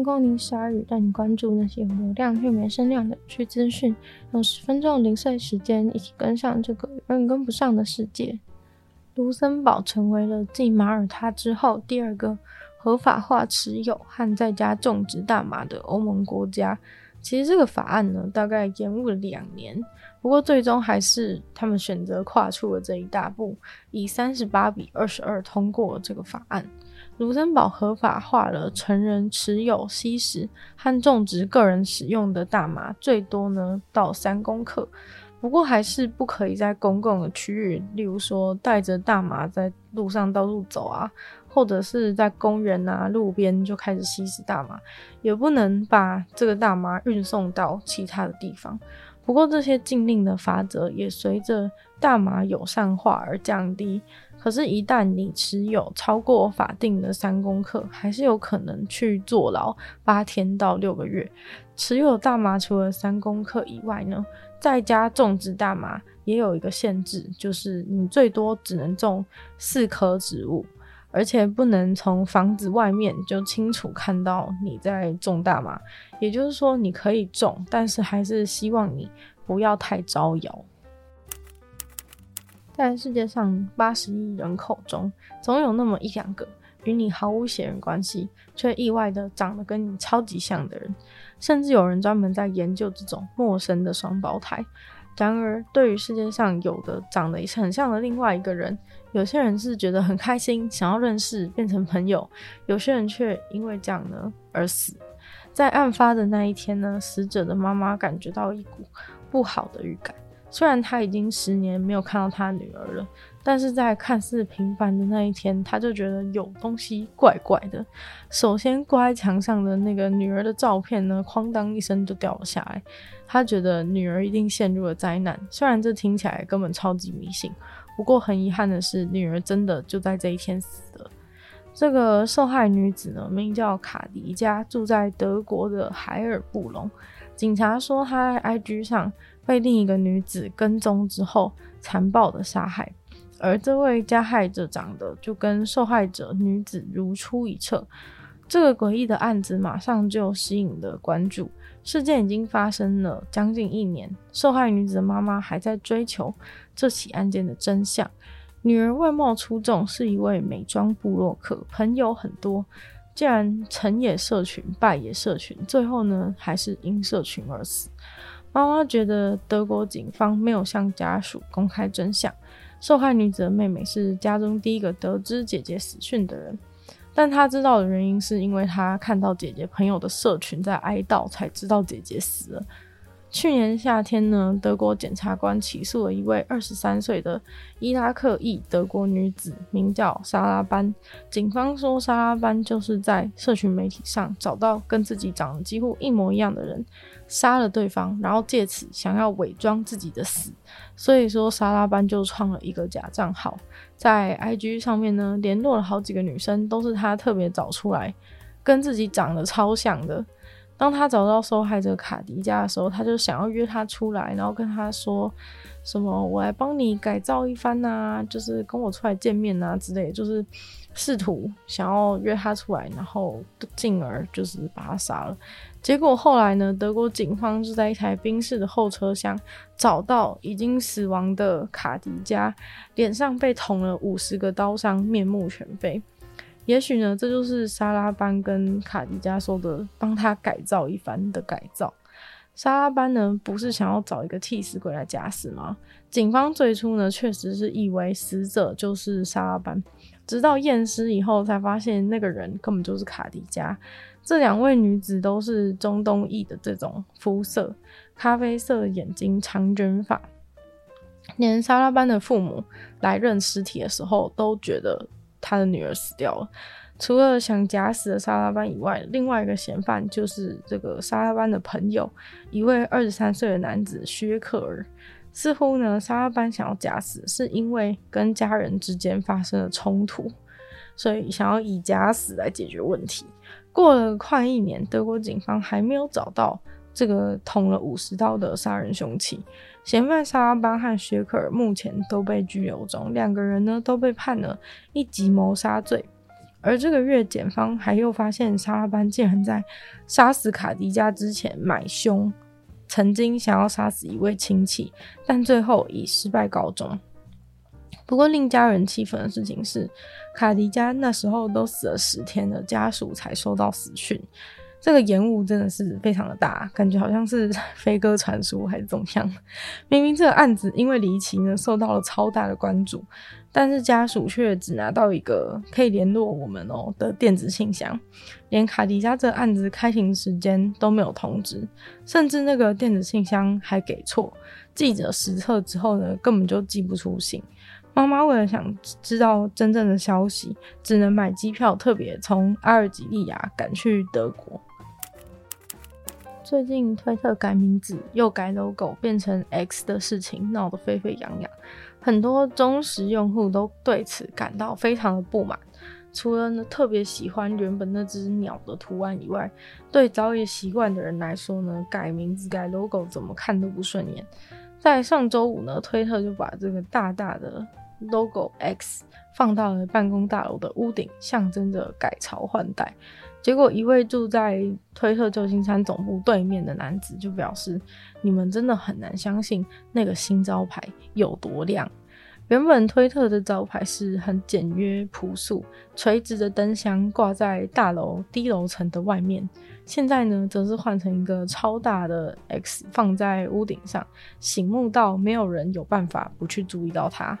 迎光临鲨语，带你关注那些有流量却没声量的有趣资讯。用十分钟零碎时间，一起跟上这个永远跟不上的世界。卢森堡成为了继马耳他之后第二个合法化持有和在家种植大麻的欧盟国家。其实这个法案呢，大概延误了两年，不过最终还是他们选择跨出了这一大步，以三十八比二十二通过了这个法案。卢森堡合法化了成人持有、吸食和种植个人使用的大麻，最多呢到三公克。不过还是不可以在公共的区域，例如说带着大麻在路上到处走啊，或者是在公园啊、路边就开始吸食大麻，也不能把这个大麻运送到其他的地方。不过这些禁令的法则也随着大麻友善化而降低。可是，一旦你持有超过法定的三公克，还是有可能去坐牢八天到六个月。持有大麻除了三公克以外呢，在家种植大麻也有一个限制，就是你最多只能种四棵植物，而且不能从房子外面就清楚看到你在种大麻。也就是说，你可以种，但是还是希望你不要太招摇。在世界上八十亿人口中，总有那么一两个与你毫无血缘关系，却意外的长得跟你超级像的人。甚至有人专门在研究这种陌生的双胞胎。然而，对于世界上有的长得很像的另外一个人，有些人是觉得很开心，想要认识，变成朋友；有些人却因为这样呢而死。在案发的那一天呢，死者的妈妈感觉到一股不好的预感。虽然他已经十年没有看到他女儿了，但是在看似平凡的那一天，他就觉得有东西怪怪的。首先挂在墙上的那个女儿的照片呢，哐当一声就掉了下来。他觉得女儿一定陷入了灾难。虽然这听起来根本超级迷信，不过很遗憾的是，女儿真的就在这一天死了。这个受害女子呢，名叫卡迪加，住在德国的海尔布隆。警察说她在 IG 上。被另一个女子跟踪之后，残暴的杀害，而这位加害者长得就跟受害者女子如出一辙。这个诡异的案子马上就吸引了关注。事件已经发生了将近一年，受害女子的妈妈还在追求这起案件的真相。女儿外貌出众，是一位美妆部落客，朋友很多。既然成也社群，败也社群，最后呢，还是因社群而死。妈妈觉得德国警方没有向家属公开真相。受害女子的妹妹是家中第一个得知姐姐死讯的人，但他知道的原因是因为他看到姐姐朋友的社群在哀悼，才知道姐姐死了。去年夏天呢，德国检察官起诉了一位二十三岁的伊拉克裔德国女子，名叫莎拉班。警方说，莎拉班就是在社群媒体上找到跟自己长得几乎一模一样的人，杀了对方，然后借此想要伪装自己的死。所以说，莎拉班就创了一个假账号，在 IG 上面呢，联络了好几个女生，都是他特别找出来，跟自己长得超像的。当他找到受害者卡迪加的时候，他就想要约他出来，然后跟他说什么“我来帮你改造一番啊，就是跟我出来见面啊之类”，就是试图想要约他出来，然后进而就是把他杀了。结果后来呢，德国警方就在一台宾士的后车厢找到已经死亡的卡迪加，脸上被捅了五十个刀伤，面目全非。也许呢，这就是莎拉班跟卡迪加说的“帮他改造一番”的改造。莎拉班呢，不是想要找一个替死鬼来假死吗？警方最初呢，确实是以为死者就是莎拉班，直到验尸以后才发现那个人根本就是卡迪加。这两位女子都是中东裔的这种肤色，咖啡色眼睛，长卷发。连沙拉班的父母来认尸体的时候，都觉得。他的女儿死掉了。除了想假死的沙拉班以外，另外一个嫌犯就是这个沙拉班的朋友，一位二十三岁的男子薛克尔。似乎呢，沙拉班想要假死，是因为跟家人之间发生了冲突，所以想要以假死来解决问题。过了快一年，德国警方还没有找到这个捅了五十刀的杀人凶器。嫌犯沙拉班和雪克尔目前都被拘留中，两个人呢都被判了一级谋杀罪。而这个月，检方还又发现沙拉班竟然在杀死卡迪加之前买凶，曾经想要杀死一位亲戚，但最后以失败告终。不过令家人气愤的事情是，卡迪加那时候都死了十天了，家属才收到死讯。这个延误真的是非常的大，感觉好像是 飞鸽传书还是怎么样。明明这个案子因为离奇呢，受到了超大的关注，但是家属却只拿到一个可以联络我们哦的电子信箱，连卡迪加这个案子开庭时间都没有通知，甚至那个电子信箱还给错，记者实测之后呢，根本就寄不出信。妈妈为了想知道真正的消息，只能买机票，特别从阿尔及利亚赶去德国。最近推特改名字又改 logo 变成 X 的事情闹得沸沸扬扬，很多忠实用户都对此感到非常的不满。除了呢特别喜欢原本那只鸟的图案以外，对早已习惯的人来说呢，改名字改 logo 怎么看都不顺眼。在上周五呢，推特就把这个大大的 logo X 放到了办公大楼的屋顶，象征着改朝换代。结果，一位住在推特旧金山总部对面的男子就表示：“你们真的很难相信那个新招牌有多亮。原本推特的招牌是很简约朴素，垂直的灯箱挂在大楼低楼层的外面，现在呢，则是换成一个超大的 X 放在屋顶上，醒目到没有人有办法不去注意到它。”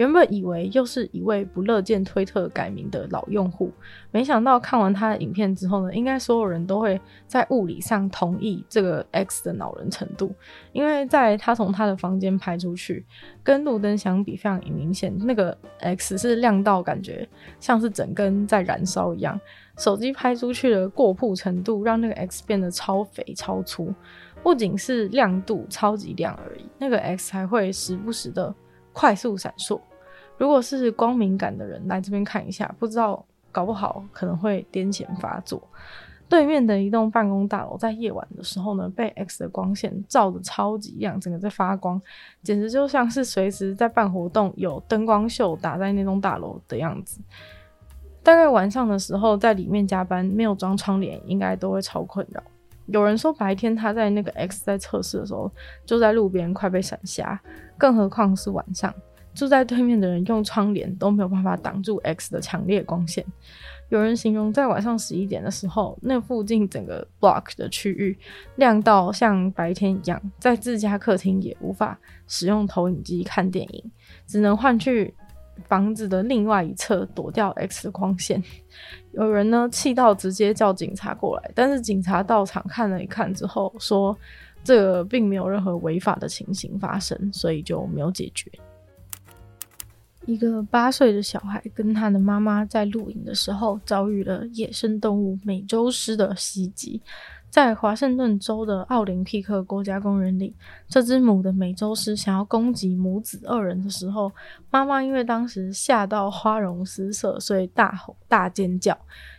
原本以为又是一位不乐见推特改名的老用户，没想到看完他的影片之后呢，应该所有人都会在物理上同意这个 X 的恼人程度，因为在他从他的房间拍出去，跟路灯相比非常明显，那个 X 是亮到感觉像是整根在燃烧一样。手机拍出去的过曝程度让那个 X 变得超肥超粗，不仅是亮度超级亮而已，那个 X 还会时不时的快速闪烁。如果是光敏感的人来这边看一下，不知道搞不好可能会癫痫发作。对面的一栋办公大楼在夜晚的时候呢，被 X 的光线照得超级亮，整个在发光，简直就像是随时在办活动，有灯光秀打在那栋大楼的样子。大概晚上的时候在里面加班，没有装窗帘，应该都会超困扰。有人说白天他在那个 X 在测试的时候，就在路边快被闪瞎，更何况是晚上。住在对面的人用窗帘都没有办法挡住 X 的强烈光线。有人形容在晚上十一点的时候，那附近整个 block 的区域亮到像白天一样，在自家客厅也无法使用投影机看电影，只能换去房子的另外一侧躲掉 X 的光线。有人呢气到直接叫警察过来，但是警察到场看了一看之后说，这并没有任何违法的情形发生，所以就没有解决。一个八岁的小孩跟他的妈妈在露营的时候，遭遇了野生动物美洲狮的袭击。在华盛顿州的奥林匹克国家公园里，这只母的美洲狮想要攻击母子二人的时候，妈妈因为当时吓到花容失色，所以大吼大尖叫，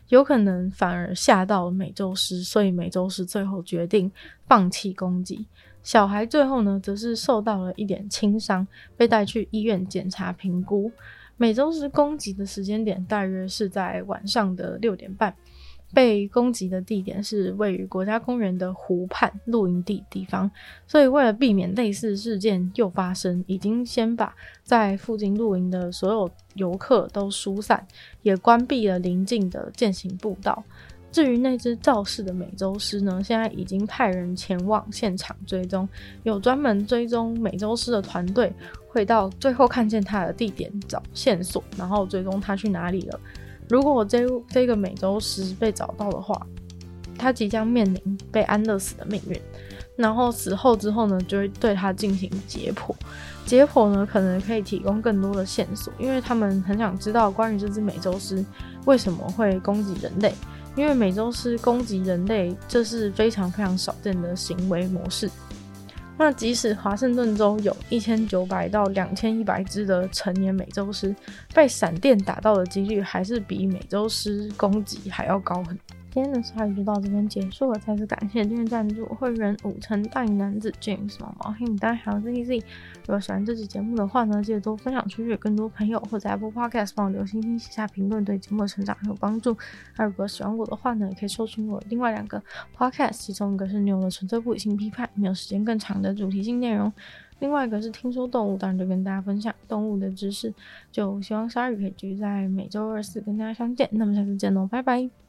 有可能反而吓到了美洲狮，所以美洲狮最后决定放弃攻击。小孩最后呢，则是受到了一点轻伤，被带去医院检查评估。美洲狮攻击的时间点大约是在晚上的六点半，被攻击的地点是位于国家公园的湖畔露营地地方，所以为了避免类似事件又发生，已经先把在附近露营的所有游客都疏散，也关闭了邻近的健行步道。至于那只肇事的美洲狮呢，现在已经派人前往现场追踪，有专门追踪美洲狮的团队会到最后看见它的地点找线索，然后追踪它去哪里了。如果这这个美洲狮被找到的话，它即将面临被安乐死的命运。然后死后之后呢，就会对它进行解剖，解剖呢可能可以提供更多的线索，因为他们很想知道关于这只美洲狮为什么会攻击人类。因为美洲狮攻击人类，这是非常非常少见的行为模式。那即使华盛顿州有一千九百到两千一百只的成年美洲狮，被闪电打到的几率还是比美洲狮攻击还要高很多今天的鲨鱼就到这边结束了，再次感谢今天赞助会员五成大龄男子 James 毛毛黑牡丹还有 ZZ。如果喜欢这期节目的话呢，记得多分享出去更多朋友，或者 Apple Podcast 帮我留星星、写下评论，对节目的成长很有帮助。那如果喜欢我的话呢，也可以收听我另外两个 Podcast，其中一个是牛的纯粹不理性批判，没有时间更长的主题性内容；另外一个是听说动物，当然就跟大家分享动物的知识。就希望鲨鱼可以继续在每周二四跟大家相见，那么下次见喽，拜拜。